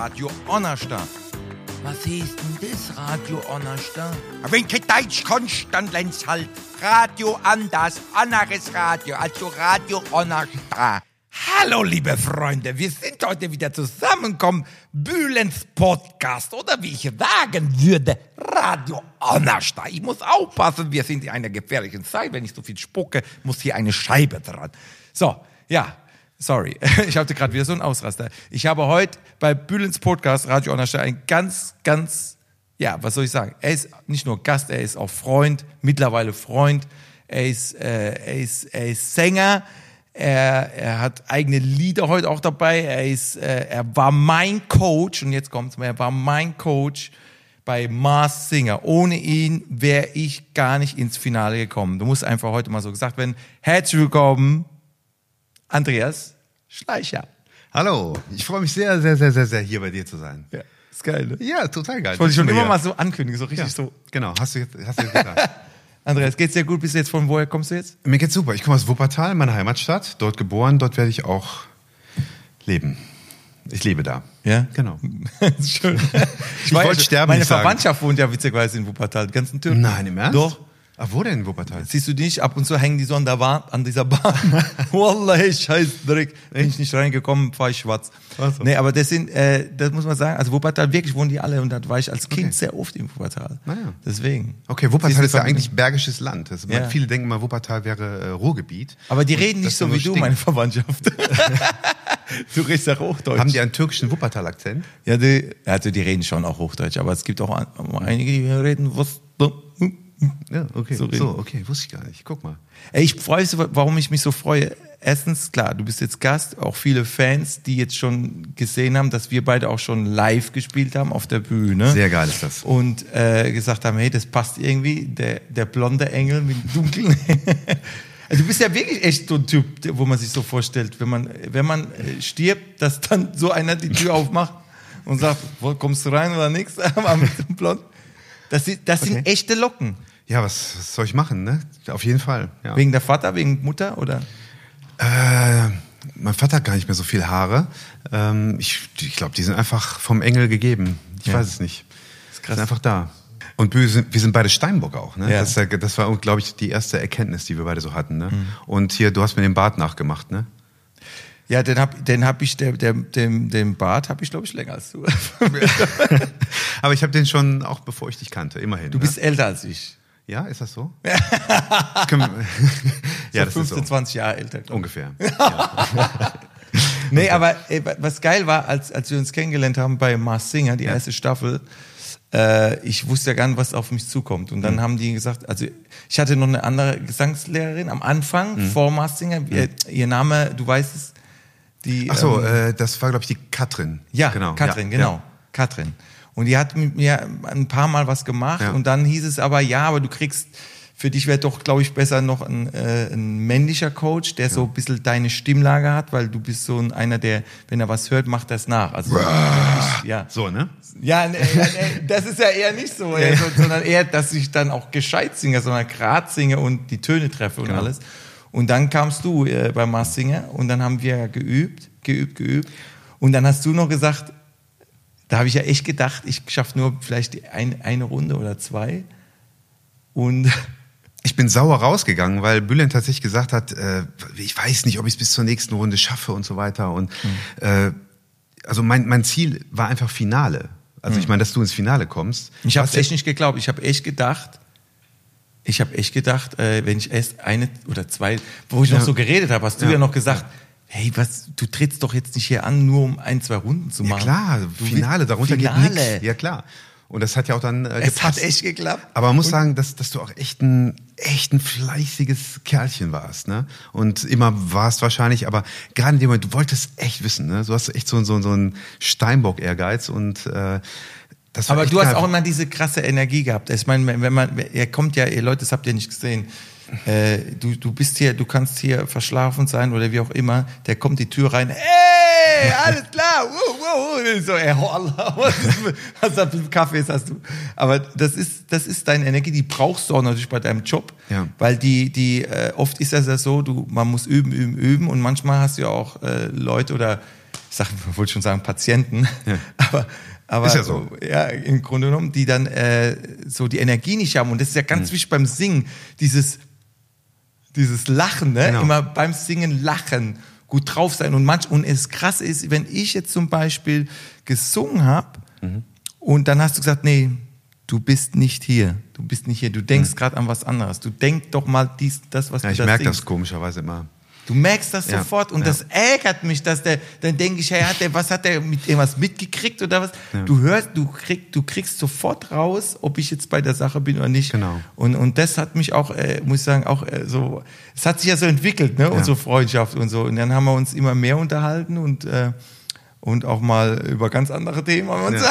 Radio Onnerstadt. Was ist denn das, Radio Onnerstadt? Wenn kein Deutsch kannst, dann lernst halt Radio anders, anderes Radio, also Radio Onnerstadt. Hallo, liebe Freunde, wir sind heute wieder zusammengekommen. Bühlens Podcast oder wie ich sagen würde, Radio Onnerstadt. Ich muss aufpassen, wir sind in einer gefährlichen Zeit. Wenn ich so viel spucke, muss hier eine Scheibe dran. So, ja, sorry. Ich hatte gerade wieder so einen Ausraster. Ich habe heute bei Bühlens Podcast Radio Onnerstadt einen ganz, ganz, ja, was soll ich sagen? Er ist nicht nur Gast, er ist auch Freund, mittlerweile Freund. Er ist, äh, er ist, er ist Sänger. Er, er hat eigene Lieder heute auch dabei. Er ist, äh, er war mein Coach und jetzt kommt's mir. Er war mein Coach bei Mars Singer. Ohne ihn wäre ich gar nicht ins Finale gekommen. Du musst einfach heute mal so gesagt werden. Herzlich willkommen, Andreas Schleicher. Hallo, ich freue mich sehr, sehr, sehr, sehr, sehr, hier bei dir zu sein. Ja, ist geil. Ne? Ja, total geil. Ich wollte schon immer Ja. mal so ankündigen, so richtig Ja, so. Genau, hast du jetzt, hast du jetzt gesagt. Andreas, geht's dir gut? Bist du jetzt von woher kommst du jetzt? Mir geht's super. Ich komme aus Wuppertal, meine Heimatstadt. Dort geboren, dort werde ich auch leben. Ich lebe da. Ja? Genau. Schön. Ich, wollte ja- sterben, Meine nicht sagen. Verwandtschaft wohnt ja witzigerweise in Wuppertal, die ganzen Türken. Nein, im Ernst? Doch. Ach, wo denn in Wuppertal? Siehst du nicht, ab und zu hängen die so an, der Bahn, an dieser Bahn. Wallahi, scheiß Dreck. Bin ich nicht reingekommen, fahr ich schwarz. Ach so. Nee, aber das sind, äh, das muss man sagen, also Wuppertal, wirklich wohnen die alle und da war ich als Kind Okay. sehr oft in Wuppertal. Ah ja. Deswegen. Okay, Wuppertal du, ist ja eigentlich bergisches Land. Das, Ja. Viele denken mal, Wuppertal wäre äh, Ruhrgebiet. Aber die reden nicht so wie du, stinkt. meine Verwandtschaft. du redest auch Hochdeutsch. Haben die einen türkischen Wuppertal-Akzent? Ja, die, also die reden schon auch Hochdeutsch, aber es gibt auch einige, die reden was. Ja, okay. So So, okay, wusste ich gar nicht. Guck mal. Ey, Ich freue mich, warum ich mich so freue. Erstens, klar, du bist jetzt Gast, auch viele Fans, die jetzt schon gesehen haben, dass wir beide auch schon live gespielt haben auf der Bühne. Sehr geil ist das. Und äh, gesagt haben, hey, das passt irgendwie, der, der blonde Engel mit dunklen. Also du bist ja wirklich echt so ein Typ, wo man sich so vorstellt, wenn man, wenn man äh, stirbt, dass dann so einer die Tür aufmacht und sagt, wo, kommst du rein oder nix? Aber mit dem Blond. Das, sind- das sind Okay. echte Locken. Ja, was, was soll ich machen, ne? Auf jeden Fall. Ja. Wegen der Vater, wegen Mutter oder? Äh, mein Vater hat gar nicht mehr so viel Haare. Ähm, ich ich glaube, die sind einfach vom Engel gegeben. Ich Ja. weiß es nicht. ist Die krass. sind einfach da. Und wir sind, wir sind beide Steinbock auch. Ne? Ja. Das, ist das war, glaube ich, die erste Erkenntnis, die wir beide so hatten. Mhm. Ne? Und hier, du hast mir den Bart nachgemacht, ne? Ja, den hab, den hab ich, der, der, dem, den Bart habe ich, glaube ich, länger als du. Aber ich habe den schon auch bevor ich dich kannte, immerhin. Du ne? bist älter als ich. Ja, ist das so? Wir- ja, das so ist 15, so. 20 Jahre älter. Ungefähr. Nee, aber ey, was geil war, als, als wir uns kennengelernt haben bei Mars Singer, die erste Staffel, äh, ich wusste ja gar nicht, was auf mich zukommt. Und dann Mhm. haben die gesagt, also ich hatte noch eine andere Gesangslehrerin am Anfang, Mhm. vor Mars Singer, ihr, ihr Name, du weißt es, die... Ach so, ähm, äh, das war, glaube ich, die Katrin. Ja, genau. Katrin, ja, genau. Ja. Katrin. Und die hat mit mir ein paar Mal was gemacht Ja. und dann hieß es aber, ja, aber du kriegst, für dich wäre doch, glaube ich, besser noch ein, äh, ein männlicher Coach, der so ein bisschen deine Stimmlage hat, weil du bist so ein, einer, der, wenn er was hört, macht es nach. Also, ich, ja. So, ne? Ja, nee, ja, nee, das ist ja eher nicht so, ja, so, sondern eher, dass ich dann auch gescheit singe, sondern grad singe und die Töne treffe und Genau. alles. Und dann kamst du äh, bei Mars Singer und dann haben wir geübt, geübt, geübt. Und dann hast du noch gesagt, da habe ich ja echt gedacht, ich schaffe nur vielleicht ein, eine Runde oder zwei. Und Ich bin sauer rausgegangen, weil Bülent tatsächlich gesagt hat, äh, ich weiß nicht, ob ich es bis zur nächsten Runde schaffe und so weiter. Und äh, also mein, mein Ziel war einfach Finale. Also ich meine, dass du ins Finale kommst. ich habe echt nicht geglaubt. Ich habe echt gedacht, ich habe echt gedacht, äh, wenn ich erst eine oder zwei, wo ich noch Ja. so geredet habe, hast du ja, Ja. noch gesagt, hey, was, du trittst doch jetzt nicht hier an, nur um ein, zwei Runden zu Ja machen. klar, Du Finale, darunter Finale. geht nichts. Ja klar. Und das hat ja auch dann äh, Es gepasst. hat echt geklappt. Aber man muss sagen, dass, dass du auch echt ein, echt ein fleißiges Kerlchen warst, ne? Und immer warst wahrscheinlich, aber gerade in dem Moment, du wolltest echt wissen, ne? Du hast echt so, so, so einen Steinbock-Ehrgeiz und äh, das war Aber du hast geil. auch immer diese krasse Energie gehabt. Ich meine, wenn man, er kommt ja, ihr Leute, das habt ihr nicht gesehen. Äh, du, du bist hier, du kannst hier verschlafen sein oder wie auch immer. Der kommt die Tür rein. Hey, alles klar. Wuh, wuh, wuh. So, ey, oh Allah, was, ist, was da für Kaffee hast du? Aber das ist, das ist deine Energie, die brauchst du auch natürlich bei deinem Job. Ja. Weil die, die, äh, oft ist das ja so, du, man muss üben, üben, üben und manchmal hast du ja auch äh, Leute oder ich sag, wollte schon sagen Patienten, aber aber Ist ja so. ja, im Grunde genommen, die dann äh, so die Energie nicht haben. Und das ist ja ganz wichtig beim Singen, dieses, dieses Lachen, ne? Genau. Immer beim Singen lachen, gut drauf sein. Und manch, und es krass ist, wenn ich jetzt zum Beispiel gesungen habe Mhm. und dann hast du gesagt, nee, du bist nicht hier. Du bist nicht hier. Du denkst gerade an was anderes. Du denk doch mal dies, das, was Mhm. Ja, du ich da merke das komischerweise immer. Du merkst das Ja, sofort und ja. das ärgert mich, dass der, dann denke ich, hey, hat der, was hat der mit irgendwas mitgekriegt oder was? Du hörst, du kriegst, du kriegst sofort raus, ob ich jetzt bei der Sache bin oder nicht. Genau. Und, und das hat mich auch, äh, muss ich sagen, auch äh, so, es hat sich ja so entwickelt, ne, unsere Freundschaft und so. Und dann haben wir uns immer mehr unterhalten und, äh, und auch mal über ganz andere Themen haben wir uns.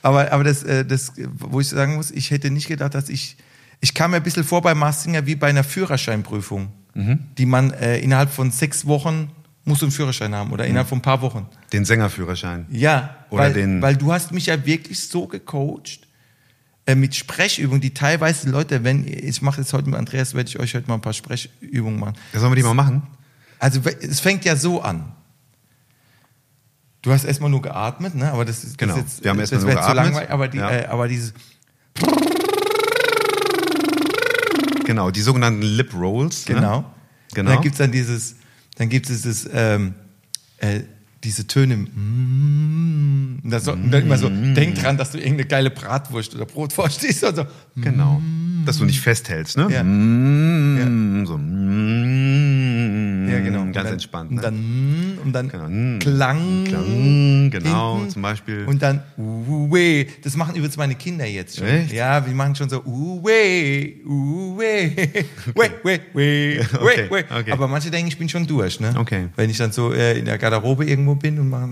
Aber, aber das, äh, das, wo ich sagen muss, ich hätte nicht gedacht, dass ich, ich kam mir ein bisschen vor bei Mars Singer wie bei einer Führerscheinprüfung, die man äh, innerhalb von sechs Wochen muss einen Führerschein haben oder innerhalb von ein paar Wochen. Den Sängerführerschein. Ja, Oder weil, den- weil du hast mich ja wirklich so gecoacht äh, mit Sprechübungen, die teilweise Leute, wenn ich mache das heute mit Andreas, werde ich euch heute mal ein paar Sprechübungen machen. Ja, sollen wir die mal machen? Also es fängt ja so an. Du hast erstmal nur geatmet, ne? Aber das ist Genau. Das, ist jetzt, Wir haben erstmal nur geatmet. langweilig. Aber die, Ja. äh, aber dieses Genau, die sogenannten Lip Rolls. genau. Ne? Genau. Und dann gibt's dann dieses, dann gibt es dieses, ähm, äh, diese Töne. Mm, das so, und dann immer so, denk dran, dass du irgendeine geile Bratwurst oder Brotwurst isst. Und so. Genau. Dass du nicht festhältst, ne? Ja. Mm, So. Mm, Ja, genau. Ganz dann, entspannt. Und Ne? dann, mm, und dann Genau. Klang. Klang, genau, hinten. zum Beispiel. Und dann uwe. Das machen übrigens meine Kinder jetzt schon. Echt? Ja, wir machen schon so uwe, uwe, we, we, we, we, we. okay. Aber manche denken, ich bin schon durch, ne? Okay. Wenn ich dann so äh, in der Garderobe irgendwo bin und mache,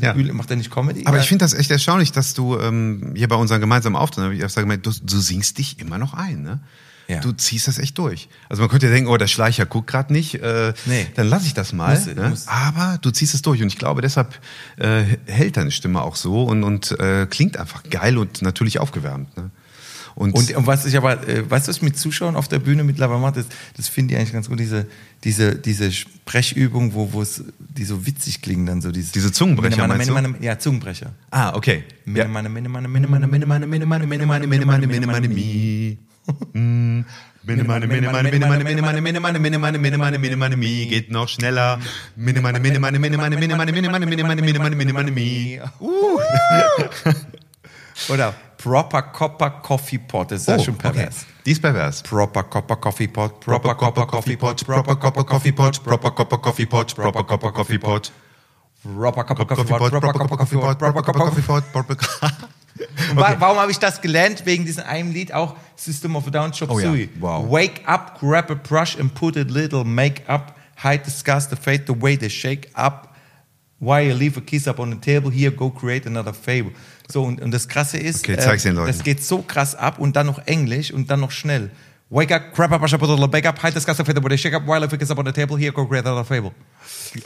Ja. macht er nicht Comedy. Aber Ja. ich finde das echt erstaunlich, dass du ähm, hier bei unserem gemeinsamen Auftritt, hab ich erst gemerkt, du, du singst dich immer noch ein, ne? Ja. Du ziehst das echt durch. Also man könnte ja denken, oh, der Schleicher guckt gerade nicht, äh, Nee. dann lasse ich das mal. Muss- ne? muss. Aber du ziehst es durch und ich glaube, deshalb äh, hält deine Stimme auch so und, und äh, klingt einfach geil und natürlich aufgewärmt. Ne? Und, Und, und was ich aber, äh, weißt du, was mit Zuschauern auf der Bühne mittlerweile mache, das, das finde ich eigentlich ganz gut, diese, diese, diese Sprechübung, wo, wo es, die so witzig klingen dann so. Dieses, Diese Zungenbrecher, Meine, meine, du? meine, ja, Zungenbrecher. ah, okay. Meine, Ja. meine, meine, meine, meine, meine, meine, meine, meine, meine, meine, meine, meine, meine, meine, meine, mi. Mm. Mine, meine, mine, meine, mine, meine, mine, meine, mine, meine, mine, meine, mine, meine, mine, meine, mi. Geht noch schneller. Mine, meine, mine, meine, mine, meine, mine, meine, mine, meine, mine, meine, mine, meine, mine, meine, mi. Oder Proper Copper Coffee Pot, das ist ja Oh, schon pervers. Die ist pervers. Proper Copper Coffee Pot, Proper Copper Coffee Pot, proper copper coffee pot, proper copper coffee pot, proper copper coffee pot. Proper Copper Coffee Coffee pot, Pot, proper copper coffee pot, proper copper coffee pot, proper Und wa- Warum habe ich das gelernt? Wegen diesem einen Lied auch System of a Down Chop Oh ja, Suey. wow. Wake up, grab a brush and put a little make-up. Hide the scars, the fate, the way they shake up. Why you leave a kiss up on the table? Here, go create another fable. So, und, und das Krasse ist, Okay, Leuten. das geht so krass ab und dann noch Englisch und dann noch schnell. Wake up, grab a brush and put a little make-up. Hide the way they shake up. You leave a kiss up on the table? Here, go create another fable.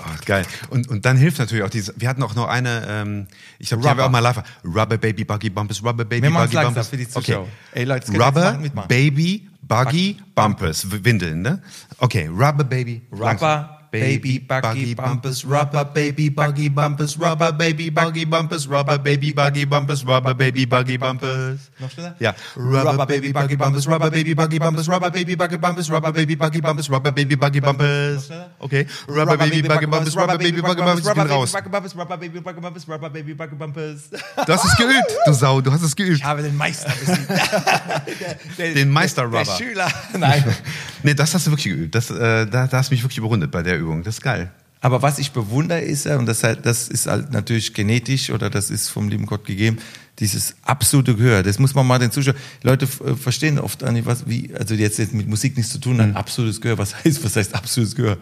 Oh, geil. Und, und dann hilft natürlich auch diese, wir hatten auch noch eine, ähm, ich glaube, die haben wir auch mal live. Rubber Baby Buggy Bumpers, Rubber Baby Wir Buggy Bumpers. für die Zuschauer. Okay. Ey, Leute, das Rubber. Baby Buggy Bumpers. Windeln, ne? Okay, Rubber Baby. Rubber, Baby, Buggy, Bumpers, Rubber Baby Buggy Bumpers, Rubber Baby Buggy Bumpers, Rubber Baby Buggy Bumpers, Rubber Baby Buggy Bumpers. Noch schneller? Ja. Rubber Baby Buggy Bumpers, Rubber Baby Buggy Bumpers, Rubber Baby Buggy Bumpers, Rubber Baby Buggy Bumpers, Rubber Baby Buggy Bumpers. Okay. Rubber Baby Buggy Bumpers, Rubber Baby Buggy Bumpers, ich bin raus. Rubber Bumpers, Rubber Baby Buggy Bumpers, Rubber Baby Buggy Bumpers. Hast es geübt, du Sau, du hast es geübt. Ich habe den Meister Den Meister Rubber. der Schüler. Nein. Nee, das hast du wirklich geübt. Das, äh, da, da hast du mich wirklich überrundet bei der Übung. Das ist geil. Aber was ich bewundere ist ja, und das, halt, das ist halt natürlich genetisch oder das ist vom lieben Gott gegeben, dieses absolute Gehör. Das muss man mal den Zuschauern. Leute äh, verstehen oft nicht, was, wie, also jetzt, jetzt mit Musik nichts zu tun, ein absolutes Gehör. Was heißt, was heißt absolutes Gehör?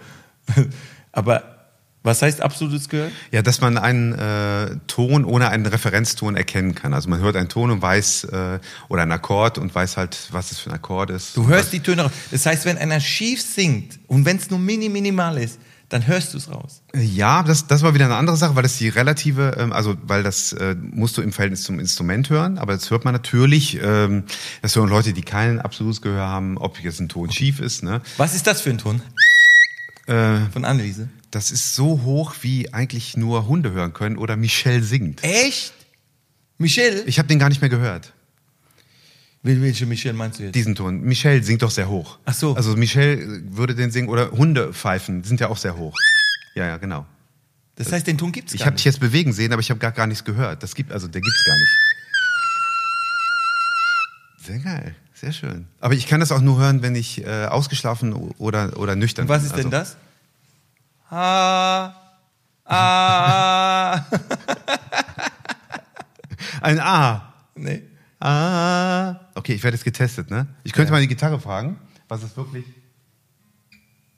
Aber was heißt absolutes Gehör? Ja, dass man einen äh, Ton ohne einen Referenzton erkennen kann. Also man hört einen Ton und weiß, äh, oder einen Akkord und weiß halt, was es für ein Akkord ist. Du hörst die Töne raus. Das heißt, wenn einer schief singt und wenn es nur mini minimal ist, dann hörst du es raus. Ja, das, das war wieder eine andere Sache, weil das die relative, ähm, also weil das äh, musst du im Verhältnis zum Instrument hören, aber das hört man natürlich, ähm, das hören Leute, die kein absolutes Gehör haben, ob jetzt ein Ton schief ist. Ne? Was ist das für ein Ton? Äh, Von Anneliese. Das ist so hoch, wie eigentlich nur Hunde hören können oder Michelle singt. Echt? Michelle? Ich habe den gar nicht mehr gehört, Wel- Welche Michelle meinst du jetzt? diesen Ton. Michelle singt doch sehr hoch. Ach so. Also Michelle würde den singen oder Hunde pfeifen, sind ja auch sehr hoch. Ja, ja, genau. Das heißt, den Ton gibt's Ich gar habe nicht. dich jetzt bewegen sehen, aber ich habe gar, gar nichts gehört. Das gibt also, der gibt's gar nicht. Sehr geil, sehr schön. Aber ich kann das auch nur hören, wenn ich äh, ausgeschlafen oder oder nüchtern Und was bin. ist also, denn das? Ah, ah. Ein A. nee. Ah. Okay, ich werde jetzt getestet, ne? Ich könnte Ja. mal die Gitarre fragen, was ist wirklich.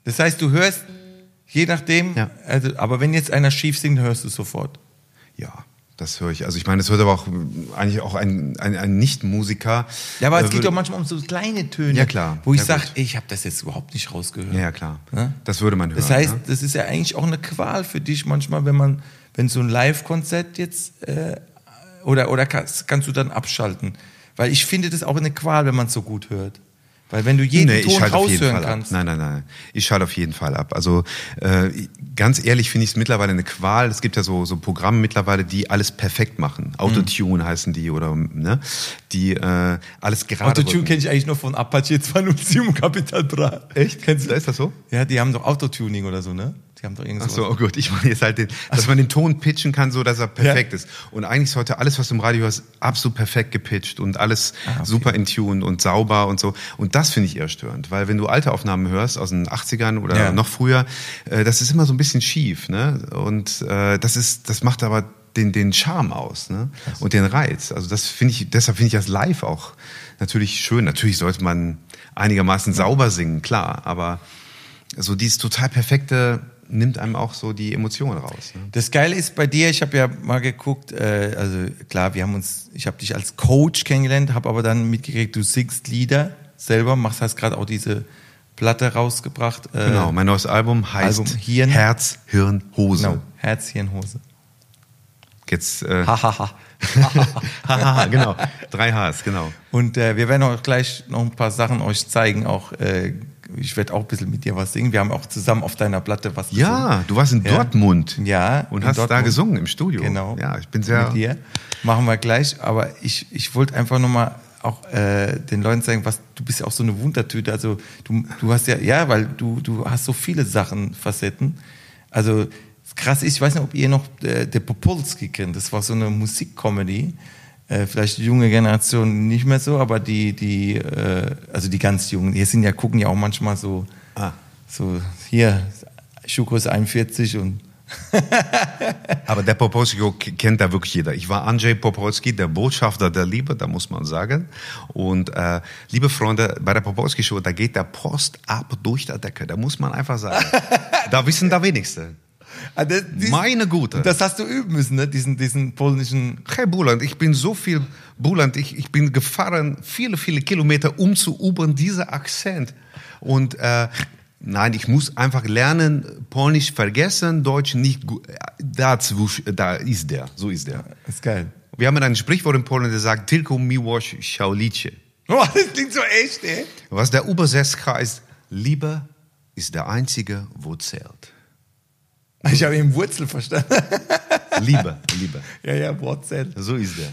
Das heißt, du hörst, je nachdem, Ja. also, aber wenn jetzt einer schief singt, hörst du es sofort. Ja, das höre ich. Also ich meine, es hört aber auch eigentlich auch ein, ein, ein Nicht-Musiker. Ja, aber äh, es geht doch manchmal um so kleine Töne, Ja, klar. wo ich Ja, sage, ich habe das jetzt überhaupt nicht rausgehört. Ja, ja, klar. Ne? Das würde man hören. Das heißt, ne? das ist ja eigentlich auch eine Qual für dich manchmal, wenn man, wenn so ein Live-Konzert jetzt, äh, oder, oder kannst, kannst du dann abschalten? Weil ich finde das auch eine Qual, wenn man es so gut hört. Weil wenn du jeden Nee, ich Ton schalte auf jeden raushören Fall kannst. ab. Nein, nein, nein. Ich schalte auf jeden Fall ab. Also äh, ganz ehrlich finde ich es mittlerweile eine Qual. Es gibt ja so, so Programme mittlerweile, die alles perfekt machen. Autotune heißen die oder ne, die äh, alles gerade. Autotune kenne ich eigentlich nur von Apache 207 Capital Bra. Echt? Kennst du Ist das so? Ja, die haben doch Autotuning oder so, ne? Die haben doch irgend Ach so, oh gut, ich meine jetzt halt, den, dass man den Ton pitchen kann, so dass er perfekt Ja. ist. Und eigentlich ist heute alles, was du im Radio hörst, absolut perfekt gepitcht und alles Ah, okay. super in Tune und sauber und so. Und das finde ich eher störend, weil wenn du alte Aufnahmen hörst aus den 80ern oder Ja. noch früher, äh, das ist immer so ein bisschen schief, ne? Und äh, das ist, das macht aber den, den Charme aus, ne? Und den Reiz. Also das finde ich, deshalb finde ich das live auch natürlich schön. Natürlich sollte man einigermaßen sauber singen, klar, aber so dieses total perfekte nimmt einem auch so die Emotionen raus. Ne? Das Geile ist bei dir, ich habe ja mal geguckt, äh, also klar, wir haben uns, ich habe dich als Coach kennengelernt, habe aber dann mitgekriegt, du singst Lieder selber, machst, hast gerade auch diese Platte rausgebracht. Äh, Genau, mein neues Album heißt Album Hirn. Herz, Hirn, Hose. Genau, Herz, Hirn, Hose. Jetzt, äh, Hahaha. hahaha, genau, drei Hs, genau. Und äh, wir werden auch gleich noch ein paar Sachen euch zeigen. Auch äh, ich werde auch ein bisschen mit dir was singen. Wir haben auch zusammen auf deiner Platte was Ja, du warst in Ja. Dortmund. Ja, Und hast da Dortmund. gesungen im Studio. Genau. Ja, ich bin sehr. mit dir. Machen wir gleich. Aber ich, ich wollte einfach nochmal auch äh, den Leuten sagen, was du bist ja auch so eine Wundertüte. Also du, du hast ja, ja, weil du, du hast so viele Sachen, Facetten. Also krass ist, ich weiß nicht, ob ihr noch äh, der Popolski kennt. Das war so eine Musikcomedy. Äh, vielleicht die junge Generation nicht mehr so, aber die, die, äh, also die ganz Jungen, hier sind ja, gucken ja auch manchmal so, Ah. so hier, Schuko ist 41 und Aber der Popolski kennt da wirklich jeder. Ich war Andrzej Popolski, der Botschafter der Liebe, da muss man sagen. Und äh, liebe Freunde, bei der Popolski Show, da geht der Post ab durch der Decke. Da muss man einfach sagen. da wissen da wenigste. Ah, das, dies- Meine Gute. Das hast du üben müssen, ne? diesen, diesen polnischen. Hey Buland, ich bin so viel Buland, ich, ich bin gefahren viele, viele Kilometer, um zu üben, dieser Akzent. Und äh, nein, ich muss einfach lernen, Polnisch vergessen, Deutsch nicht gut. Da, da ist der, so ist der. ist geil. Wir haben ein Sprichwort in Polen, der sagt, Tylko miłość szaulicie. Oh, das klingt so echt, ey. Was der übersetzt heißt, Liebe ist der einzige, wo zählt. Ich habe eben Wurzel verstanden. Liebe, Liebe. ja, ja, Wortzell. So ist der.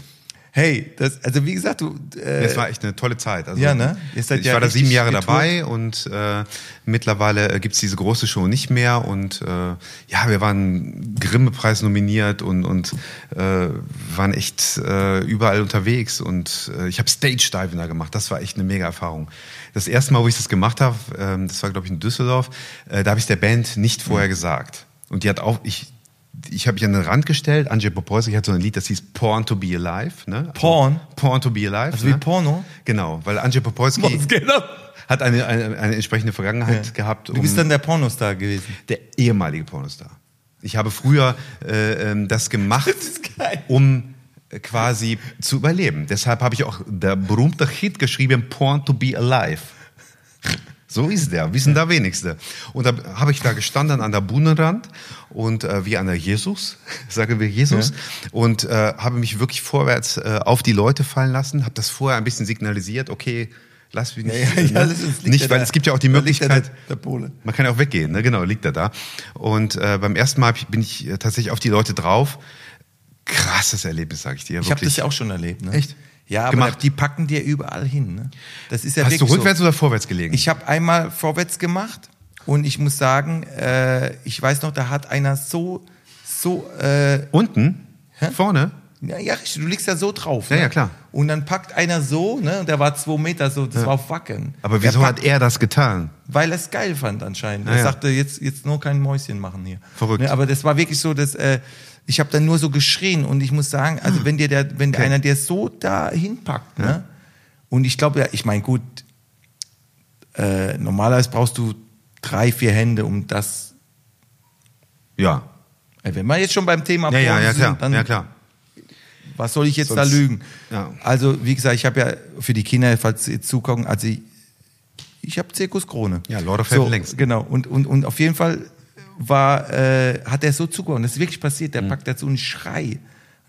Hey, das, also wie gesagt, du. Äh, Es war echt eine tolle Zeit. Also, Ja, ne? Ich ja war da sieben Jahre getourt. dabei und äh, mittlerweile äh, gibt's diese große Show nicht mehr. Und äh, ja, wir waren Grimme-Preis nominiert und, und äh, waren echt äh, überall unterwegs. Und äh, ich habe Stage-Diving da gemacht. Das war echt eine mega Erfahrung. Das erste Mal, wo ich das gemacht habe, ähm, das war, glaube ich, in Düsseldorf, äh, da habe ich der Band nicht vorher Mhm. gesagt. Und die hat auch, ich, ich habe mich an den Rand gestellt. Andrzej Popolski hat so ein Lied, das hieß Porn to be Alive. Ne? Porn? Porn to be Alive. Also wie ne? Porno? Genau, weil Andrzej Popolski hat eine, eine, eine entsprechende Vergangenheit gehabt. Du bist um- dann der Pornostar gewesen. der ehemalige Pornostar. Ich habe früher äh, ähm, das gemacht, Das um äh, quasi zu überleben. Deshalb habe ich auch der berühmte Hit geschrieben, Porn to be Alive. So ist der, wissen da wenigste. Und da habe ich da gestanden an der Bühnenrand und äh, wie an der Jesus, sagen wir Jesus, und äh, habe mich wirklich vorwärts äh, auf die Leute fallen lassen, habe das vorher ein bisschen signalisiert, okay, Lass mich nicht. Ja, ja, ja, liegt nicht ja weil da. es gibt ja auch die ja Möglichkeit. der- der Pole. Man kann ja auch weggehen, ne? genau, liegt er da. Und äh, beim ersten Mal bin ich äh, tatsächlich auf die Leute drauf. Krasses Erlebnis, sage ich dir. Ich habe das ja auch schon erlebt. Ne? Echt? Ja, aber Gemacht? die packen dir überall hin. Ne? Das ist ja Hast du rückwärts so. oder vorwärts gelegen? Ich habe einmal vorwärts gemacht und ich muss sagen, äh, ich weiß noch, da hat einer so, so, äh, Unten? Hä? Vorne? ja, ja, du liegst ja so drauf. Ja, ne? ja, klar. Und dann packt einer so, ne, und der war zwei Meter so, das war auf Wackeln. Aber wieso packt, hat er das getan? Weil er es geil fand anscheinend. Ah, er ja. sagte, jetzt, jetzt nur kein Mäuschen machen hier. Verrückt. Ne, aber das war wirklich so, dass äh, ich habe dann nur so geschrien und ich muss sagen, also wenn dir der, wenn Okay. einer dir so da hinpackt, ne? Und ich glaube, ja, ich meine, gut, äh, normalerweise brauchst du drei, vier Hände, um das. Ja. Wenn wir jetzt schon beim Thema Ja, ja, ja, klar. sind, dann ja, klar. was soll ich jetzt da Sonst- lügen? ja. Also, wie gesagt, ich habe ja für die Kinder, falls sie jetzt zugucken, also ich, ich habe Zirkuskrone. Ja, Lord of so, Heaven längst. Genau. Und, und, und auf jeden Fall war, äh, hat er so zugehauen. Das ist wirklich passiert. Der packt dazu einen Schrei.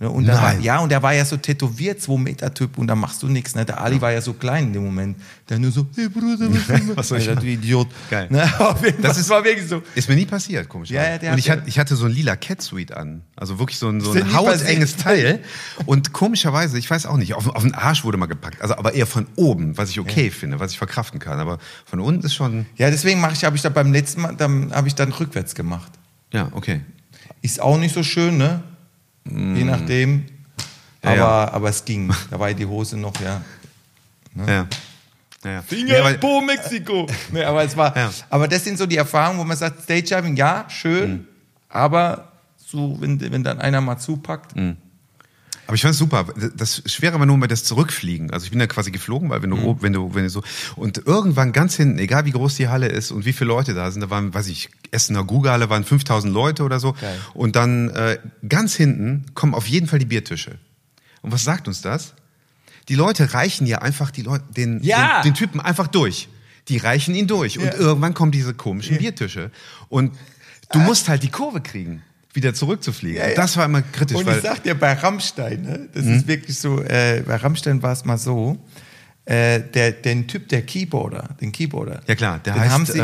Ne? Und da war. Nein. ja, und der war ja so tätowiert, zwei Meter Typ, und da machst du nichts. Ne? Der Ali war ja so klein in dem Moment. Der nur so, hey Bruder, was, Was soll ich machen? du Idiot. Geil. Ne? Das ist- war wirklich so. Ist mir nie passiert, komisch. Ja, ja, der und hat ich, ja- hatte, ich hatte so ein lila Catsuite an. Also wirklich so ein, so ein hautenges? Teil. Und komischerweise, ich weiß auch nicht, auf, auf den Arsch wurde mal gepackt. Also aber eher von oben, was ich okay finde, was ich verkraften kann. Aber von unten ist schon, Ja, deswegen mache ich, habe ich da beim letzten Mal, dann habe ich dann rückwärts gemacht. ja, okay. Ist auch nicht so schön, ne? Je nachdem. Mm. Ja, aber, ja. aber es ging. Da war die Hose noch, ja. Ja. Ja, ja. Finger Nee, Po, Mexiko. nee, aber es war, Ja. aber das sind so die Erfahrungen, wo man sagt, Stage Diving, ja, schön, Mhm. aber so, wenn, wenn dann einer mal zupackt. Mhm. Aber ich fand es super. Das Schwere war nur mal das Zurückfliegen. Also ich bin da quasi geflogen, weil wenn Mhm. du, oben- wenn du, wenn du so, und irgendwann ganz hinten, egal wie groß die Halle ist und wie viele Leute da sind, da waren, weiß ich, Essener Guga-Halle waren 5000 Leute oder so. Geil. Und dann, äh, ganz hinten kommen auf jeden Fall die Biertische. Und was sagt uns das? Die Leute reichen ja einfach die Leute, den, Ja. den, den Typen einfach durch. Die reichen ihn durch. Und Ja. irgendwann kommen diese komischen Biertische. Und du musst halt die Kurve kriegen, wieder zurückzufliegen. Ja, ja. Das war immer kritisch, Und ich sag dir, bei Rammstein, ne, das Mhm. ist wirklich so, äh, bei Rammstein war es mal so, äh, der, den Typ, der Keyboarder, den Keyboarder. Ja, klar, der heißt, äh,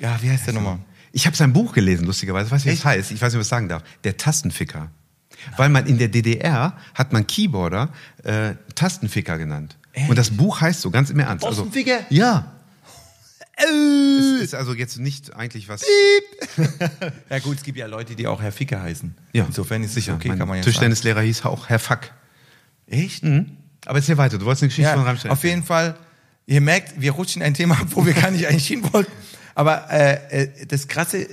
ja, wie heißt der nochmal? Ich habe sein Buch gelesen, lustigerweise. Weißt du, wie das Echt? heißt? Ich weiß nicht, was ich sagen darf. Der Tastenficker. Weil man in der DDR hat man Keyboarder äh, Tastenficker genannt. Und das Buch heißt so, ganz im Ernst. Also, Tastenficker? ja. Es ist also jetzt nicht eigentlich was. Ja gut, es gibt ja Leute, die auch Herr Ficker heißen. Ja, Insofern ist es sicher. okay, mein kann man ja sagen. Tischtennislehrer hieß auch Herr Fuck. Echt? Aber erzähl weiter, du wolltest eine Geschichte Ja, von Rammstein. auf jeden Fall, ihr merkt, wir rutschen ein Thema ab, wo wir gar nicht eigentlich hin wollten. Aber äh, äh, das Krasse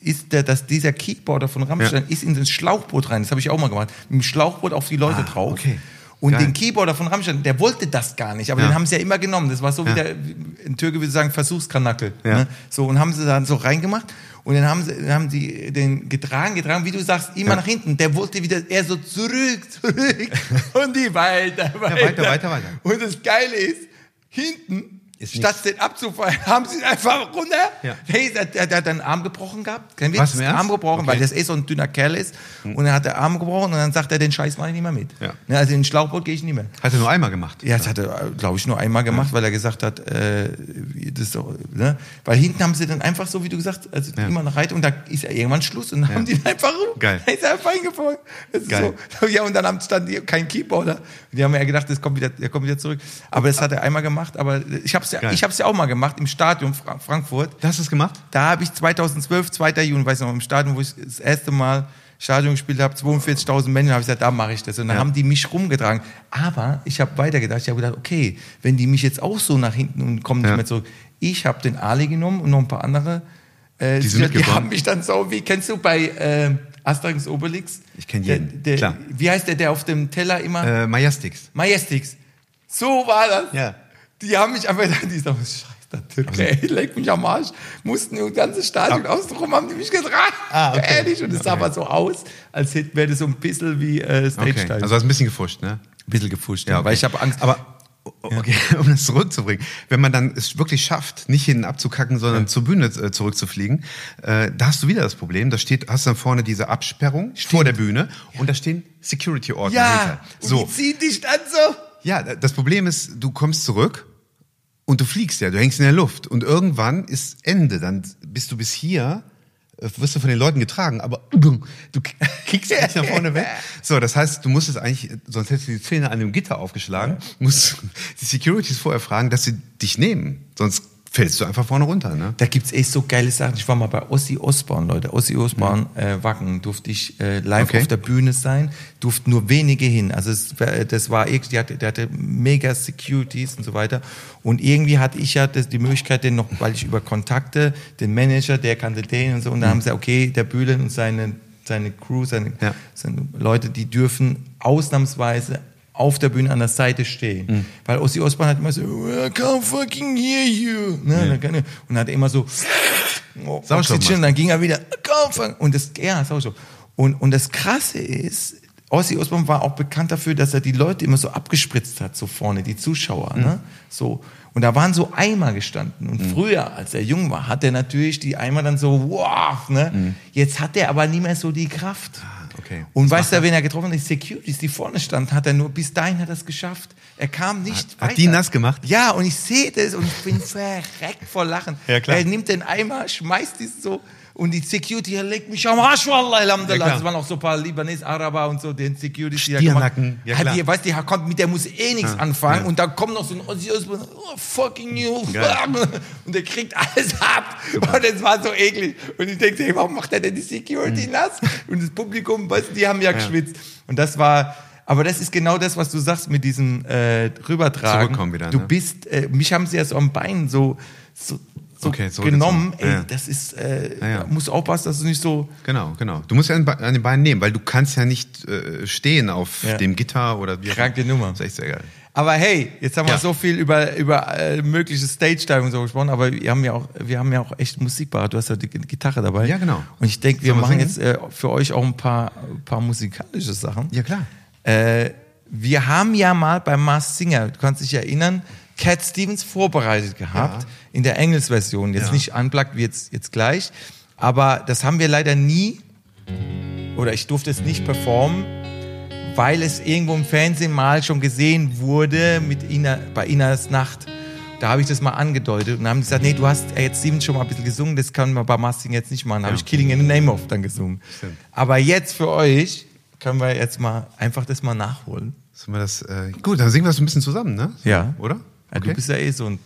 ist, der, dass dieser Keyboarder von Rammstein ist in das Schlauchboot rein. Das habe ich auch mal gemacht. Mit dem Schlauchboot auf die Leute Ah, drauf. okay. Und Geil. den Keyboarder von Rammstein, der wollte das gar nicht, aber Ja. den haben sie ja immer genommen. Das war so wie Ja. der, in Türke würde sagen, Versuchskanackel. Ja. Ne? So, und haben sie dann so reingemacht. Und dann haben sie, dann haben die den getragen, getragen, wie du sagst, immer nach hinten. Der wollte wieder eher so zurück, zurück. und die weiter, weiter. weiter, weiter, weiter. Und das Geile ist, hinten, Ist statt den abzufallen, haben sie ihn einfach runter. Ja. Hey, der, der, hat einen Arm gebrochen gehabt. Kein Witz, Was, Ernst? Arm gebrochen, Okay. weil das eh so ein dünner Kerl ist. Und er hat den Arm gebrochen und dann sagt er, den Scheiß mache ich nicht mehr mit. Ja. Ne, also in den Schlauchboot gehe ich nicht mehr. Hat er nur einmal gemacht. Ja, das hat er, glaube ich, nur einmal gemacht, weil er gesagt hat, äh, das doch, ne? Weil hinten haben sie dann einfach so, wie du gesagt hast, also Ja. immer noch Reit und da ist ja irgendwann Schluss und dann haben die ihn einfach rum. Geil. Da ist er einfach Geil. So. Ja, und dann haben stand die- kein Keyboarder. Die haben ja gedacht, das kommt wieder, der kommt wieder zurück. Aber das hat er einmal gemacht, aber ich habe es ja, Geil. ich hab's ja auch mal gemacht im Stadion Fra Frankfurt. Du hast es gemacht? Da habe ich 2012, 2. Juni, weiß noch, im Stadion, wo ich das erste Mal Stadion gespielt habe, 42.000 Menschen, habe ich gesagt, da mache ich das. Und dann Ja. haben die mich rumgetragen. Aber ich habe weitergedacht. Ich habe gedacht, okay, wenn die mich jetzt auch so nach hinten und kommen nicht Ja. mehr zurück. Ich habe den Ali genommen und noch ein paar andere. Äh, Die sind die haben mich dann so, wie kennst du bei äh, Asterix Obelix? Ich kenn Der- jeden, Der, klar. Wie heißt der, der auf dem Teller immer? Äh, Majestix. Majestix. So war das. Ja. Die haben mich einfach gedacht, die sagen, scheiß der Türke, ey, leck mich am Arsch. Mussten das ganze Stadion außenrum, haben die mich getragen. Ah, okay. Ehrlich. Und es sah Okay. aber so aus, als hätte wäre das so ein bisschen wie äh, Stage Okay. Also hast ein bisschen gefuscht, ne? ein bisschen gefuscht, Ja, ja, weil ich habe Angst. Aber okay, um das zurückzubringen, wenn man dann es wirklich schafft, nicht hinten abzukacken, sondern zur Bühne äh, zurückzufliegen, äh, da hast du wieder das Problem. Da steht, hast dann vorne diese Absperrung vor der Bühne und da stehen Security-Ordner ja, hinter. und So, die ziehen dich dann so. Ja, das Problem ist, du kommst zurück und du fliegst ja, du hängst in der Luft und irgendwann ist Ende, dann bist du bis hier, äh, wirst du von den Leuten getragen, aber du kickst nicht nach vorne weg. So, das heißt, du musst es eigentlich, sonst hättest du die Zähne an dem Gitter aufgeschlagen, musst die Securities vorher fragen, dass sie dich nehmen, sonst fällst du einfach vorne runter, ne? Da gibt's echt so geile Sachen. Ich war mal bei Ossi Osborn, Leute. Ossi Osborn, äh, Wacken, durfte ich äh, live Okay. auf der Bühne sein, durften nur wenige hin. Also es, war- das war irgendwie, der hatte, der hatte mega Securities und so weiter. Und irgendwie hatte ich ja das, die Möglichkeit, den noch, weil ich über Kontakte, den Manager, der kannte den und so, und dann haben sie, okay, der Bühlen und seine, seine Crew, seine, Ja. seine Leute, die dürfen ausnahmsweise auf der Bühne an der Seite stehen. Mhm. Weil Ossi Osborn hat immer so, I can't fucking hear you. Ne? er- Und hat immer so, oh, Oxygen, dann ging er wieder, I can't fuck- und das, ja, Sauerstoff. Und, und das Krasse ist, Ossi Osborn war auch bekannt dafür, dass er die Leute immer so abgespritzt hat, so vorne, die Zuschauer. Mhm. Ne? So. Und da waren so Eimer gestanden. Und früher, als er jung war, hat er natürlich die Eimer dann so, wow, ne? Mhm. Jetzt hat er aber nie mehr so die Kraft. Okay. Und weißt du, wen er getroffen hat? Die Securities, die vorne standen, hat er nur, bis dahin hat er es geschafft. Er kam nicht hat weiter. die nass gemacht? Ja, und ich sehe das und ich bin verreckt vor Lachen. Ja, klar. Er nimmt den Eimer, schmeißt dies so und die Security er legt mich am Arsch, Wallah, alhamdulillah. Ja, das waren auch so ein paar Libanese, Araber und so, den da Stiernacken, ja, Hat klar. die, weißt du, konnten mit der muss eh nichts Ja, anfangen ja. und da kommt noch so ein Ozzy Osbourne, oh, fucking you, und der kriegt alles ab und es war so eklig und ich denke, hey, warum macht er denn die Mhm. Security nass? Und das Publikum, weißt du, die haben ja, geschwitzt und das war, aber das ist genau das, was du sagst mit diesem äh, rübertragen. Wieder, du ne? bist, äh, mich haben sie ja so am Bein so, so, so Okay, zurückgezogen. genommen, ey, Ja. das ist, äh, Ja, ja. musst aufpassen, dass du nicht so, Genau, genau. Du musst ja an, den Beinen nehmen, weil du kannst ja nicht äh, stehen auf dem Gitter oder wie. Kranke. Nummer. Das ist echt sehr geil. Aber hey, jetzt haben wir so viel über, über äh, mögliche Stage-Dive und so gesprochen, aber wir haben ja auch, wir haben ja auch echt Musik parat. Du hast ja die Gitarre dabei. Ja, genau. Und ich denke, wir Sollen wir machen singen? jetzt äh, für euch auch ein paar, ein paar musikalische Sachen. Ja, klar. Äh, wir haben ja mal bei Mars Singer, du kannst dich erinnern, Cat Stevens vorbereitet gehabt Ja. in der Engelsversion. Jetzt Ja. nicht unplugged wie jetzt, jetzt gleich. Aber das haben wir leider nie, oder ich durfte es nicht performen, weil es irgendwo im Fernsehen mal schon gesehen wurde mit Ina, bei Inas Nacht. Da habe ich das mal angedeutet und haben gesagt, nee, du hast jetzt Stevens schon mal ein bisschen gesungen, das können wir bei Mars Singer jetzt nicht machen. Da habe Ja. ich Killing in the Name of dann gesungen. Stimmt. Aber jetzt für euch können wir jetzt mal einfach das mal nachholen. Sollen wir das, äh, gut, dann singen wir das ein bisschen zusammen, ne? So, Ja. Oder? Ja, Du bist ja eh so ein,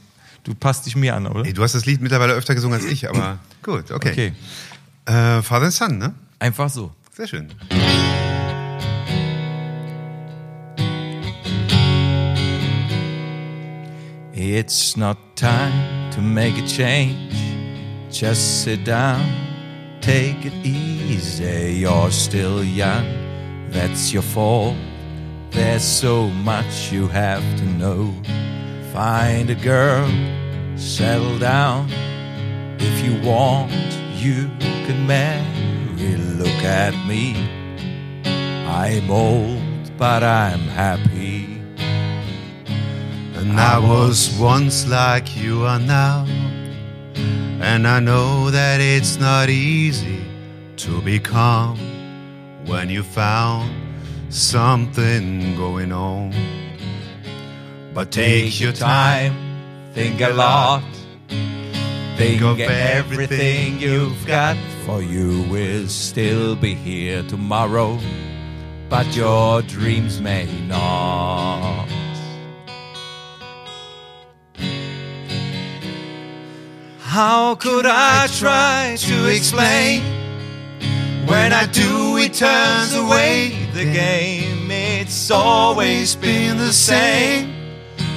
du passt dich mir an, oder? Ey, du hast das Lied mittlerweile öfter gesungen als ich, aber gut, okay. Okay, Äh, Father and Son, ne? einfach so. Sehr schön. It's not time to make a change. Just sit down, take it easy. You're still young, that's your fault. There's so much you have to know. Find a girl, settle down. If you want, you can marry. Look at me. I'm old, but I'm happy. And I was once like you are now. And I know that it's not easy to be calm when you found something going on. But take your time, think a lot. Think of everything you've got for you will still be here tomorrow, but your dreams may not. How could I try to explain? When I do, it turns away the game. It's always been the same,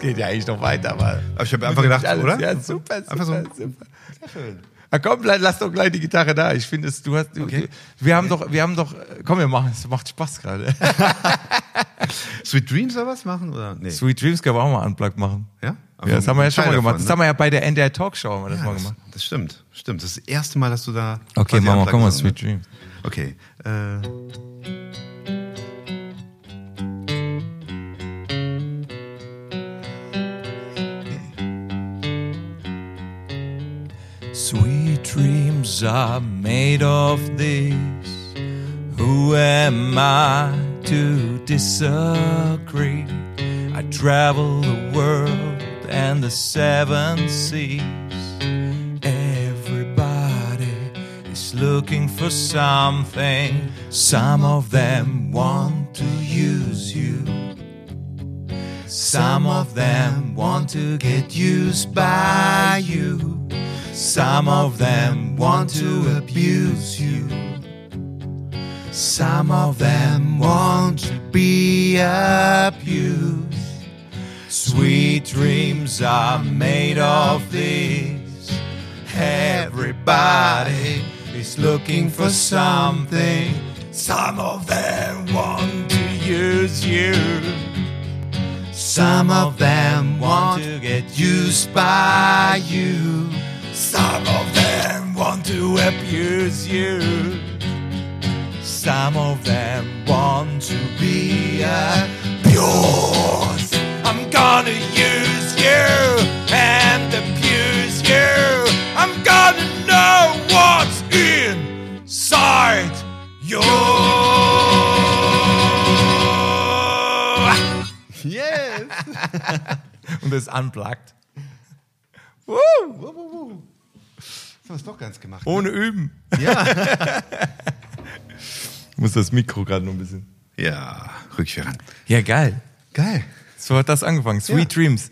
Geht ja eigentlich noch weiter, aber. Aber ich habe einfach gedacht, Alles, oder? Ja, super, super, Einfach so. super. Na komm, lass doch gleich die Gitarre da. Ich finde es, du hast, du, Okay. du, wir haben doch, wir haben doch, komm, wir machen, es macht Spaß gerade. Sweet Dreams oder was machen? Oder? Nee. Sweet Dreams können wir auch mal Unplugged machen. Ja? Ja, das haben wir ja schon Teil mal gemacht. davon, Das ne? haben wir ja bei der NDR Talkshow haben wir das Ja, mal das, gemacht. das stimmt, stimmt. Das ist das erste Mal, dass du da. Okay, quasi machen wir, Unplugged komm mal, machst, ne? Sweet Dreams. Okay. Äh, Sweet dreams are made of this. Who am I to disagree? I travel the world and the seven seas. Everybody is looking for something. Some of them want to use you. Some of them want to get used by you. Some of them want to abuse you. Some of them want to be abused. Sweet dreams are made of this. Everybody is looking for something. Some of them want to use you. Some of them want to get used by you. Some of them want to abuse you. Some of them want to be abused. I'm gonna use you and abuse you. I'm gonna know what's inside you. yes! Und das ist unplugged. Woo! Das haben wir es doch ganz gemacht. Ohne Üben. Ja. Ich muss das Mikro gerade noch ein bisschen. ja, Rückführern. Ja, geil. Geil. So hat das angefangen. Sweet Ja. Dreams.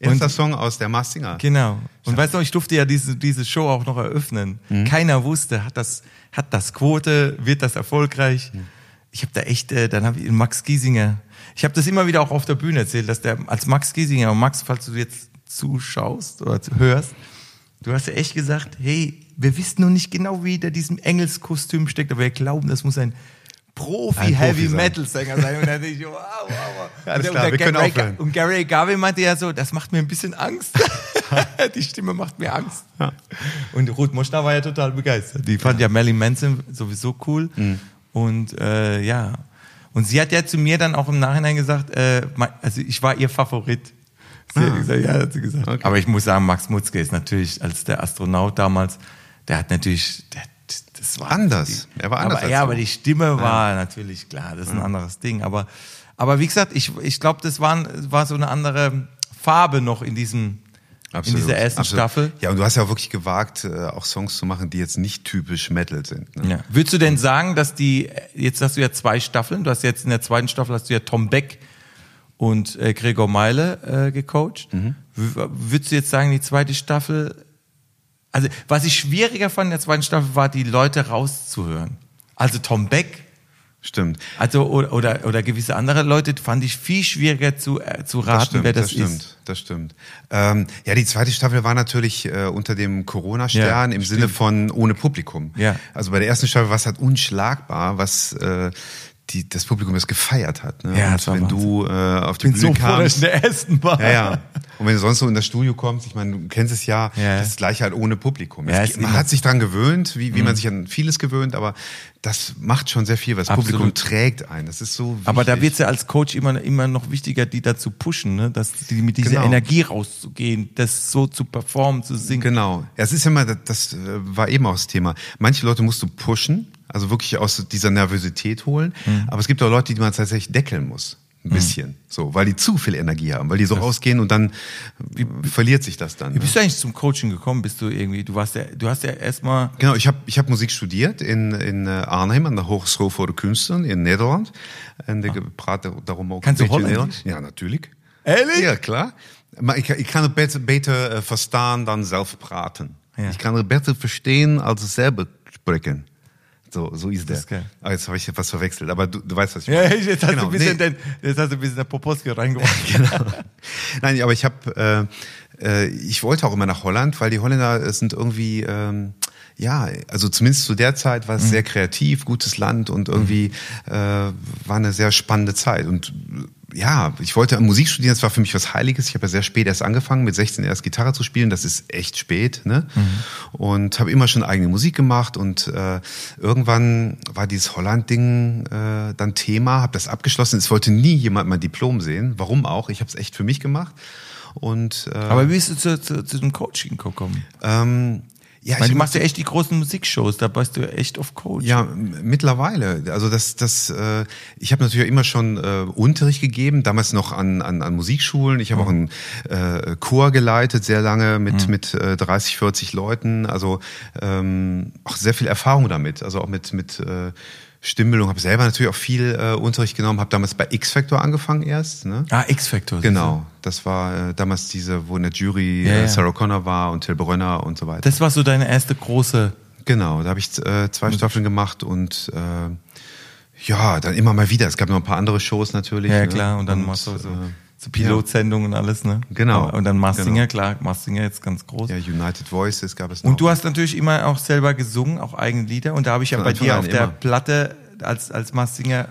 Erster Song aus der Mastinger. genau. Und weißt du, ich durfte ja diese, diese Show auch noch eröffnen. Mhm. Keiner wusste, hat das, hat das Quote, wird das erfolgreich? Mhm. Ich habe da echt, äh, dann habe ich Max Giesinger, ich habe das immer wieder auch auf der Bühne erzählt, dass der als Max Giesinger, und Max, falls du jetzt zuschaust oder hörst, du hast ja echt gesagt, hey, wir wissen noch nicht genau, wie der diesem Engelskostüm steckt, aber wir glauben, das muss ein Profi Ein Profi Heavy sein. Und dann dachte ich, wow, wow, wow. Alles Und klar, der wir können Gary- aufhören. Und Gary Garvey meinte ja so, das macht mir ein bisschen Angst. Die Stimme macht mir Angst. Und Ruth Moschner war ja total begeistert. Die fand ja, Marilyn Manson sowieso cool. Mhm. Und äh, ja, und sie hat ja zu mir dann auch im Nachhinein gesagt, äh, also ich war ihr Favorit. Sie hat gesagt, ja, hat sie gesagt. Okay. Aber ich muss sagen, Max Mutzke ist natürlich als der Astronaut damals, der hat natürlich, der, das war Anders. Er war anders aber, ja, du. aber die Stimme war natürlich klar, das ist ein anderes Ding. Aber, aber wie gesagt, ich, ich glaube, das war, war so eine andere Farbe noch in diesem, in dieser ersten absolut. Staffel. Ja, und du hast ja auch wirklich gewagt, äh, auch Songs zu machen, die jetzt nicht typisch Metal sind. Ne? Ja. Würdest du denn sagen, dass die, jetzt hast du ja zwei Staffeln, du hast jetzt in der zweiten Staffel hast du ja Tom Beck und äh, Gregor Meile äh, gecoacht. Mhm. Würdest du jetzt sagen, die zweite Staffel, also was ich schwieriger fand in der zweiten Staffel war, die Leute rauszuhören. Also Tom Beck, Stimmt. also oder, oder, oder gewisse andere Leute fand ich viel schwieriger zu, äh, zu raten, Das stimmt, wer das, das stimmt, ist. das stimmt. Ähm, ja, die zweite Staffel war natürlich äh, unter dem Corona-Stern Ja, im stimmt. Sinne von ohne Publikum. Ja. Also bei der ersten Staffel war es halt unschlagbar, was äh, die, das Publikum das gefeiert hat. Ne? Ja, das wenn Wahnsinn. du äh, auf die bin Bühne so froh, dass ich kamst. in der ersten war. Ja, ja. Und wenn du sonst so in das Studio kommst, ich meine, du kennst es ja, Ja. das ist gleich halt ohne Publikum. Ja, Es- man hat sich dran gewöhnt, wie, wie man sich an vieles gewöhnt, aber das macht schon sehr viel, weil das Absolut. Publikum trägt ein. Das ist so wichtig. Aber da wird es ja als Coach immer, immer noch wichtiger, die dazu pushen, ne? dass die mit dieser Genau. Energie rauszugehen, das so zu performen, zu singen. Genau. Ja, es ist immer, das, das äh, war eben auch das Thema. Manche Leute musst du pushen, also wirklich aus dieser Nervosität holen. Mhm. Aber es gibt auch Leute, die man tatsächlich deckeln muss. Ein bisschen. So, weil die zu viel Energie haben, weil die so rausgehen und dann wie, verliert sich das dann. Wie Ne? bist du eigentlich zum Coaching gekommen? Bist du irgendwie, du warst ja, du hast ja erstmal, Genau, ich habe ich hab Musik studiert in, in äh, Arnhem an der Hogeschool voor de Kunsten in Nederland. Ik praat er- daarom ook Kannst du Holländisch? Ja, natuurlijk. Ehrlich? Ja, klar. Maar ik, ik kan het beter, beter eh, verstaan dan zelf praten. Ja. Ich kann es besser verstehen als selber sprechen. So, so ist der. ist. Ah, jetzt habe ich etwas verwechselt, aber du, du weißt, was ich ja, meine. jetzt hast, Genau, du ein bisschen nee. den, jetzt hast du ein bisschen der Poposki reingebracht. genau. Nein, aber ich habe, äh, äh, ich wollte auch immer nach Holland, weil die Holländer sind irgendwie, ähm, ja, also zumindest zu der Zeit war es sehr kreativ, gutes Land und irgendwie äh, war eine sehr spannende Zeit. Und ja, ich wollte Musik studieren, das war für mich was Heiliges. Ich habe ja sehr spät erst angefangen, mit 16 erst Gitarre zu spielen. Das ist echt spät, ne? Und habe immer schon eigene Musik gemacht und äh, irgendwann war dieses Holland-Ding äh, dann Thema, habe das abgeschlossen. Es wollte nie jemand mein Diplom sehen. Warum auch? Ich habe es echt für mich gemacht. Und äh, Aber wie bist du zu, zu, zu dem Coaching gekommen? ähm, ja, Weil ich du machst ja echt die großen Musikshows, da bist du echt auf Coach. Ja, mittlerweile. Also das, das, äh, ich habe natürlich immer schon äh, Unterricht gegeben, damals noch an, an, an Musikschulen. Ich habe auch einen äh, Chor geleitet, sehr lange mit mit äh, 30, 40 Leuten. Also ähm, auch sehr viel Erfahrung damit. Also auch mit mit äh, Stimmbildung. Habe selber natürlich auch viel äh, Unterricht genommen. Habe damals bei X Factor angefangen erst. Ne? Ah, X-Factor. Genau, das war äh, damals diese, wo in der Jury Ja, äh, ja. Sarah Connor war und Till Brönner und so weiter. Das war so deine erste große. Genau, da habe ich äh, zwei Staffeln gemacht und äh, ja, dann immer mal wieder. Es gab noch ein paar andere Shows natürlich. Ja, ne? klar. Und dann machst du so, äh, so Pilotsendungen und alles, ne? Genau. Und dann Mars Genau. Singer, klar, Mars Singer jetzt ganz groß. ja, United Voices gab es noch. Und du hast natürlich immer auch selber gesungen, auch eigene Lieder. Und da habe ich ja bei dir auf der immer. Platte als, als Mars Singer,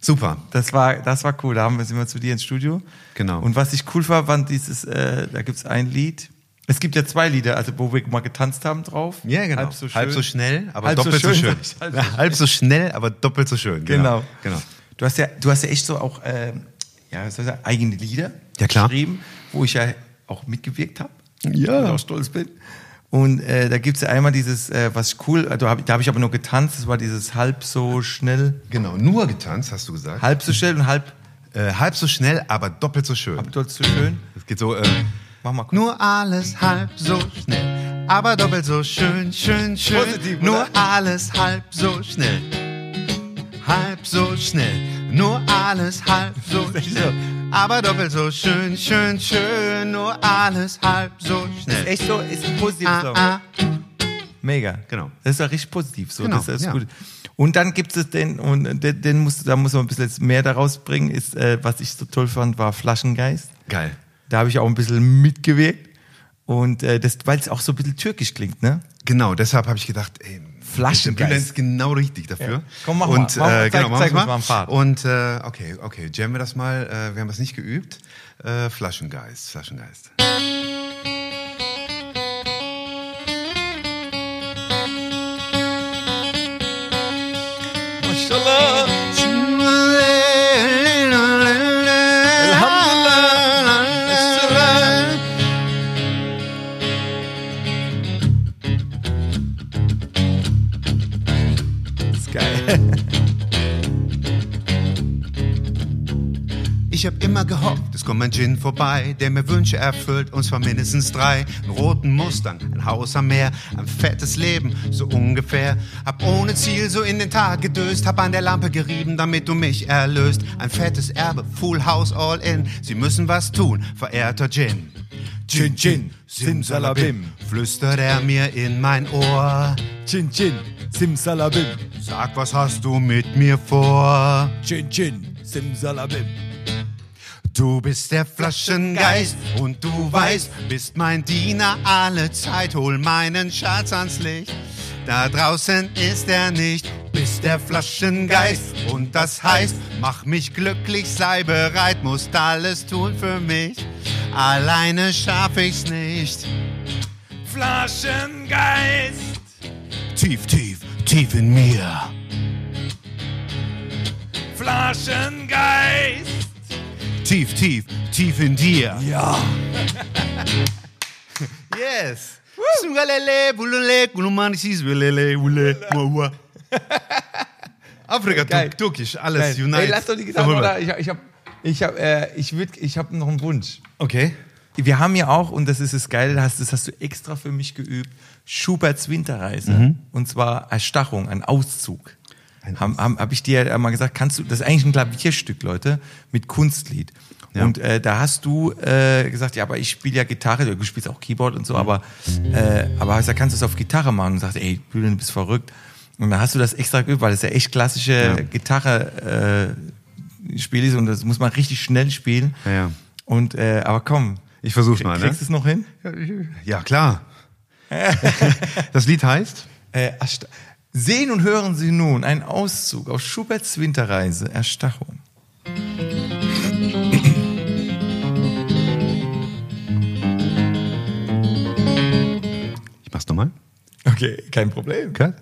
Super. das war, das war cool. Da haben wir sind wir zu dir ins Studio. Genau. Und was ich cool war, waren dieses, äh, da gibt's ein Lied. Es gibt ja zwei Lieder, also wo wir mal getanzt haben drauf. Ja, genau. Halb so, schön. schnell, aber Halb so doppelt so schön, schön. sag ich. Halb so Halb so schnell, aber doppelt so schön. Genau. Genau. Du hast ja, du hast ja echt so auch, äh, ja, eigene Lieder Ja, geschrieben, wo ich ja auch mitgewirkt habe. Ja. Und auch stolz bin. Und äh, da gibt's ja einmal dieses, äh, was ich cool, da habe da hab ich aber nur getanzt, das war dieses halb so schnell, Genau, nur getanzt, hast du gesagt. halb so schnell und halb, Äh, halb so schnell, aber doppelt so schön. halb doll so schön. Es geht so, äh, Mach mal kurz. Nur alles halb so schnell, aber doppelt so schön, schön, schön. Positiv, Nur alles halb so schnell, halb so schnell. Nur alles halb so schnell, aber doppelt so schön, schön, schön. Nur alles halb so schnell. Echt so, ist ein positives Ah, Song. ah. Mega. Genau. Das ist ja richtig positiv. So. Genau, das ist ja. gut. Und dann gibt es den, und den, den musst, du- da muss man ein bisschen mehr daraus bringen, ist, äh, was ich so toll fand, war Flaschengeist. Geil. Da habe ich auch ein bisschen mitgewirkt. Und äh, das, weil es auch so ein bisschen türkisch klingt, ne? Genau, deshalb habe ich gedacht, ey, Flaschengeist. der Bülent ist genau richtig dafür. Ja. Komm, mach mal. Und, Mach mal. Äh, Zeig- genau, zeig mal. uns mal. Und äh, okay, okay, jammen wir das mal. Äh, wir haben es nicht geübt. Äh, Flaschengeist, Flaschengeist. Ich hab immer gehofft, es kommt ein Gin vorbei, der mir Wünsche erfüllt, und zwar mindestens drei. Einen roten Mustang, ein Haus am Meer, ein fettes Leben, so ungefähr. Hab ohne Ziel so in den Tag gedöst, hab an der Lampe gerieben, damit du mich erlöst. Ein fettes Erbe, Full House all in, sie müssen was tun, verehrter Gin. Gin, Gin, Simsalabim. flüstert er mir in mein Ohr. Chin Chin, Simsalabim. Sag, was hast du mit mir vor? Chin Chin, Simsalabim. Du bist der Flaschengeist und du weißt, bist mein Diener alle Zeit. Hol meinen Schatz ans Licht. Da draußen ist er nicht, bist der Flaschengeist. Und das heißt, mach mich glücklich, sei bereit, musst alles tun für mich. Alleine schaff ich's nicht. Flaschengeist. Tief, tief, tief in mir. Flaschengeist. Tief, tief, tief in dir. Ja. Yes. Afrika, Geil. Türkisch, alles Geil. unite. Ey, lass doch die Gitarre, oder? Ich, ich habe ich hab, äh, ich würd, ich hab noch einen Wunsch. Okay. Wir haben ja auch, und das ist das Geile, das hast, das hast du extra für mich geübt, Schuberts Winterreise. Und zwar Erstachung, ein Auszug. Ein Haben hab, hab ich dir ja mal gesagt, kannst du, das ist eigentlich ein Klavierstück, Leute, mit Kunstlied. Ja. Und äh, da hast du äh, gesagt, ja, aber ich spiele ja Gitarre, du spielst auch Keyboard und so, aber, äh, aber hast du gesagt, kannst du es auf Gitarre machen? Und sagst, ey, Bülent, du bist verrückt. Und dann hast du das extra geübt, weil das ja echt klassische Ja. Gitarre äh, Spiel ist und das muss man richtig schnell spielen. Ja, ja. Und äh, aber komm, Ich versuch's mal, ne? kriegst du es noch hin? Ja, klar. Das Lied heißt? Äh, Ersta- Sehen und hören Sie nun einen Auszug aus Schuberts Winterreise Erstachung. Ich mach's nochmal. Okay, kein Problem. Cut.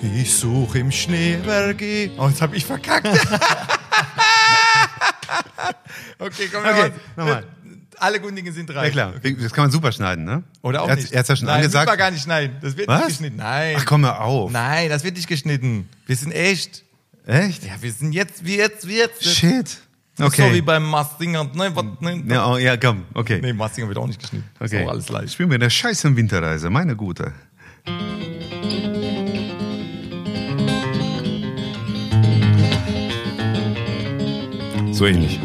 Ich suche im Schneeberge. Oh, jetzt habe ich verkackt. okay, komm Okay, nochmal. Alle guten Dinge sind drei. Ja klar, das kann man super schneiden, ne? Oder auch er, nicht. Er hat's ja schon Nein, angesagt. Das gar nicht schneiden. Das wird Was? nicht geschnitten. Nein. Ach komm mal auf. Nein, das wird nicht geschnitten. Wir sind echt. Echt? Ja, wir sind jetzt, wie jetzt, wie jetzt. Shit. So Okay. wie beim Mastinger. Ne, was, ne, ja, oh, ja, komm, okay. Nee, Mastinger wird auch nicht geschnitten. okay. Ist auch alles leicht. Spielen wir der scheißen Winterreise, meine gute. So ähnlich.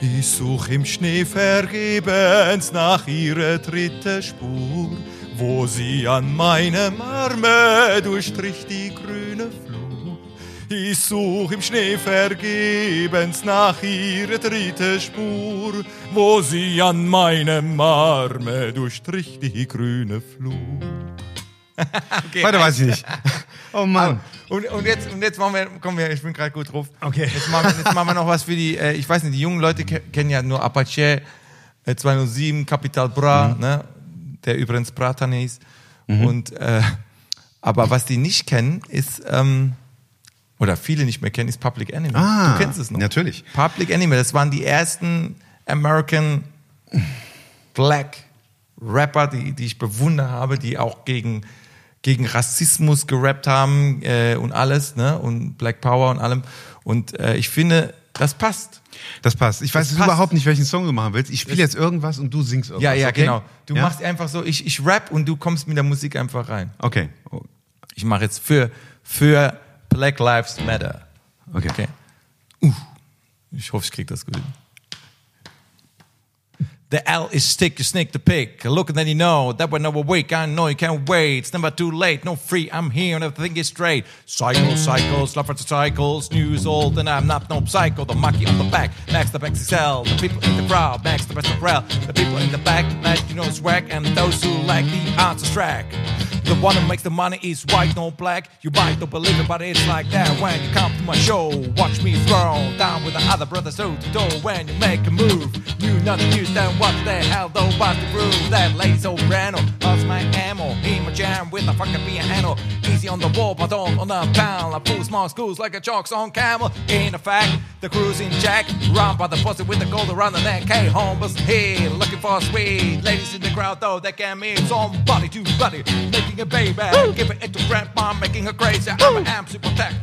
Ich such im Schnee vergebens nach ihrer dritten Spur, wo sie an meinem Arme durchstrich die grüne Flur. Ich such im Schnee vergebens nach ihrer dritten Spur, wo sie an meinem Arme durchstrich die grüne Flur. okay, Weiter weiß ich nicht. Oh Mann. und, und, jetzt, und jetzt machen wir, kommen wir, ich bin gerade gut drauf. Okay. Jetzt machen, wir, jetzt machen wir noch was für die, äh, ich weiß nicht, die jungen Leute ke kennen ja nur Apache äh, 207, Capital Bra, Mhm. ne? der übrigens Bratan ist. Und, äh, aber was die nicht kennen, ist, ähm, oder viele nicht mehr kennen, ist Public Enemy. Ah, du kennst es noch. natürlich. Public Enemy, das waren die ersten American Black Rapper, die, die ich bewundert habe, die auch gegen, gegen Rassismus gerappt haben äh, und alles, ne? Und Black Power und allem. Und äh, ich finde, das passt. Das passt. Ich weiß passt. überhaupt nicht, welchen Song du machen willst. Ich spiele jetzt irgendwas und du singst irgendwas. Ja, ja, okay? genau. Du ja? machst einfach so, ich, ich rap und du kommst mit der Musik einfach rein. Okay. Oh, Ich mache jetzt für, für Black Lives Matter. Okay. Okay. Uh, ich hoffe, ich krieg das gut hin. The L is stick, you sneak the pick. Look and then you know that we're never weak. I know you can't wait. It's never too late. No free, I'm here and everything is straight. Cycles, cycles, love for the cycles. News old and I'm not no psycho. The monkey on the back, Max the XXL. The people in the crowd, Max the best of rel. The people in the back, Max you know swag. And those who like the answer track. The one who makes the money is white, no black. You might not believe it, but it's like that when you come to my show. Watch me throw down with the other brothers toe to toe when you make a move. You not use then what the hell though but the groove. That lazy soprano, lost my ammo. In my jam with a fucking piano. Easy on the wall, but on on the pound. I pull small schools like a chalks on camel. In fact, the cruising jack. Run by the pussy with the gold around the neck. Hey, homeless here, looking for a sweet. Ladies in the crowd though, that can mean somebody to buddy. Making a baby, giving it to grandma, making her crazy. I'm an amp super tech.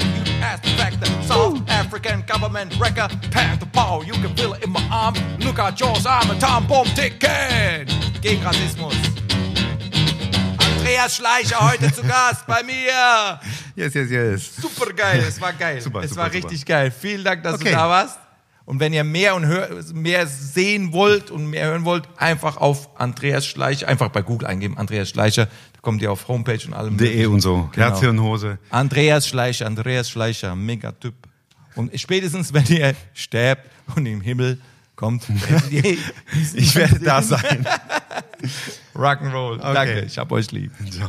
Ask the fact that South African government wrecker. Panther Paw, you can feel it in my arm. Look out, Jaws, I'm a Tom Bomb Ticket. Gegen Rassismus. Andreas Schleicher heute zu Gast bei mir. Yes, yes, yes. Super geil, es war geil. Super, es super, war super. richtig geil. Vielen Dank, dass Okay. du da warst. Und wenn ihr mehr und hör, mehr sehen wollt und mehr hören wollt, einfach auf Andreas Schleicher, einfach bei Google eingeben, Andreas Schleicher, da kommt ihr auf Homepage und allem. DE und so. Genau. Hose. Andreas Schleicher, Andreas Schleicher, mega Typ. Und spätestens, wenn ihr sterbt und im Himmel kommt, Ich werde da sein. Rock'n'Roll. Okay. Danke, ich hab euch lieb. Ciao.